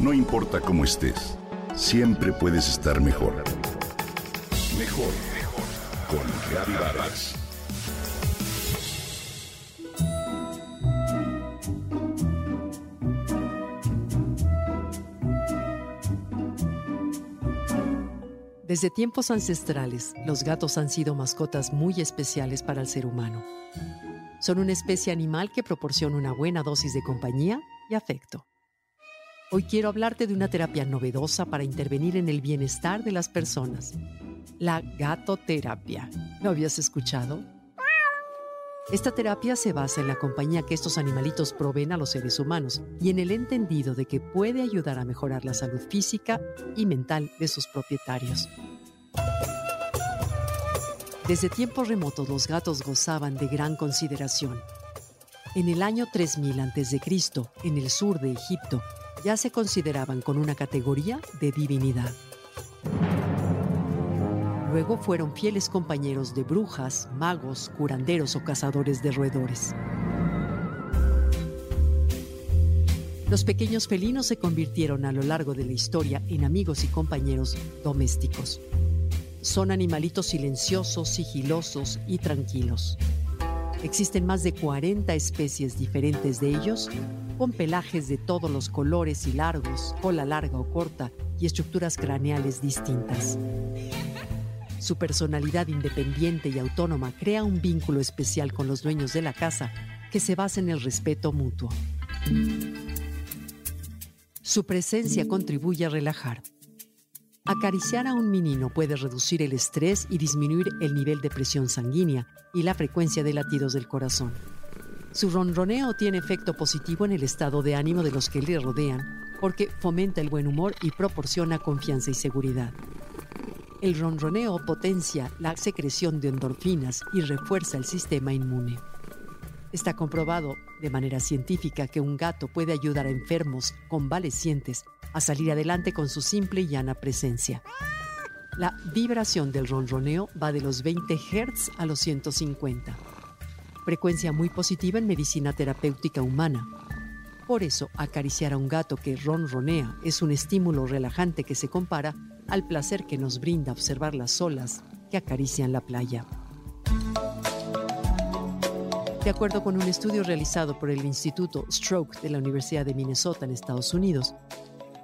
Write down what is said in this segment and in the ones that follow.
No importa cómo estés, siempre puedes estar mejor. Mejor, mejor. Con Reavivadas. Desde tiempos ancestrales, los gatos han sido mascotas muy especiales para el ser humano. Son una especie animal que proporciona una buena dosis de compañía y afecto. Hoy quiero hablarte de una terapia novedosa para intervenir en el bienestar de las personas. La gatoterapia. ¿Lo habías escuchado? Esta terapia se basa en la compañía que estos animalitos proveen a los seres humanos y en el entendido de que puede ayudar a mejorar la salud física y mental de sus propietarios. Desde tiempos remotos los gatos gozaban de gran consideración. En el año 3000 a.C., en el sur de Egipto, ya se consideraban con una categoría de divinidad. Luego fueron fieles compañeros de brujas, magos, curanderos o cazadores de roedores. Los pequeños felinos se convirtieron a lo largo de la historia en amigos y compañeros domésticos. Son animalitos silenciosos, sigilosos y tranquilos. Existen más de 40 especies diferentes de ellos, con pelajes de todos los colores y largos, cola larga o corta y estructuras craneales distintas. Su personalidad independiente y autónoma crea un vínculo especial con los dueños de la casa que se basa en el respeto mutuo. Su presencia contribuye a relajar. Acariciar a un menino puede reducir el estrés y disminuir el nivel de presión sanguínea y la frecuencia de latidos del corazón. Su ronroneo tiene efecto positivo en el estado de ánimo de los que le rodean porque fomenta el buen humor y proporciona confianza y seguridad. El ronroneo potencia la secreción de endorfinas y refuerza el sistema inmune. Está comprobado de manera científica que un gato puede ayudar a enfermos convalecientes a salir adelante con su simple y llana presencia. La vibración del ronroneo va de los 20 Hz a los 150, frecuencia muy positiva en medicina terapéutica humana. Por eso, acariciar a un gato que ronronea es un estímulo relajante que se compara al placer que nos brinda observar las olas que acarician la playa. De acuerdo con un estudio realizado por el Instituto Stroke de la Universidad de Minnesota en Estados Unidos,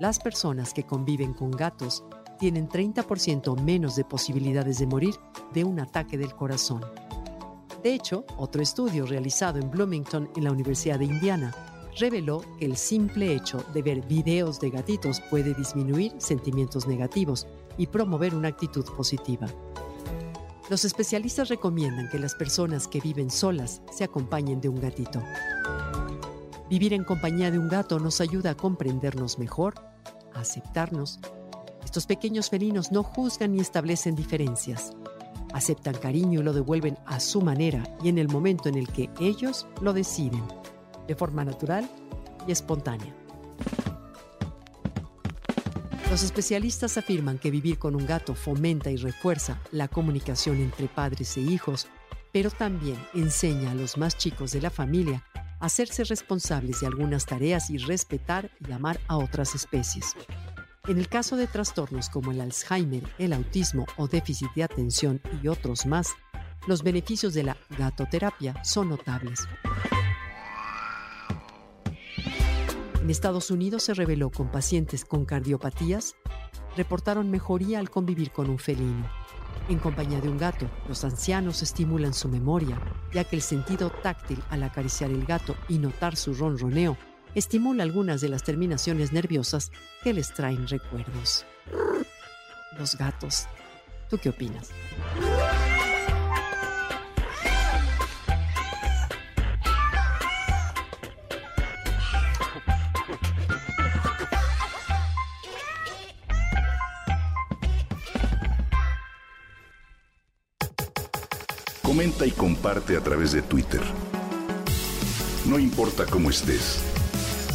las personas que conviven con gatos tienen 30% menos de posibilidades de morir de un ataque del corazón. De hecho, otro estudio realizado en Bloomington en la Universidad de Indiana reveló que el simple hecho de ver videos de gatitos puede disminuir sentimientos negativos y promover una actitud positiva. Los especialistas recomiendan que las personas que viven solas se acompañen de un gatito. Vivir en compañía de un gato nos ayuda a comprendernos mejor, a aceptarnos. Estos pequeños felinos no juzgan ni establecen diferencias. Aceptan cariño y lo devuelven a su manera y en el momento en el que ellos lo deciden de forma natural y espontánea. Los especialistas afirman que vivir con un gato fomenta y refuerza la comunicación entre padres e hijos, pero también enseña a los más chicos de la familia a hacerse responsables de algunas tareas y respetar y amar a otras especies. En el caso de trastornos como el Alzheimer, el autismo o déficit de atención y otros más, los beneficios de la gatoterapia son notables. En Estados Unidos se reveló con pacientes con cardiopatías, reportaron mejoría al convivir con un felino. En compañía de un gato, los ancianos estimulan su memoria, ya que el sentido táctil al acariciar el gato y notar su ronroneo estimula algunas de las terminaciones nerviosas que les traen recuerdos. Los gatos. ¿Tú qué opinas? Comenta y comparte a través de Twitter. No importa cómo estés,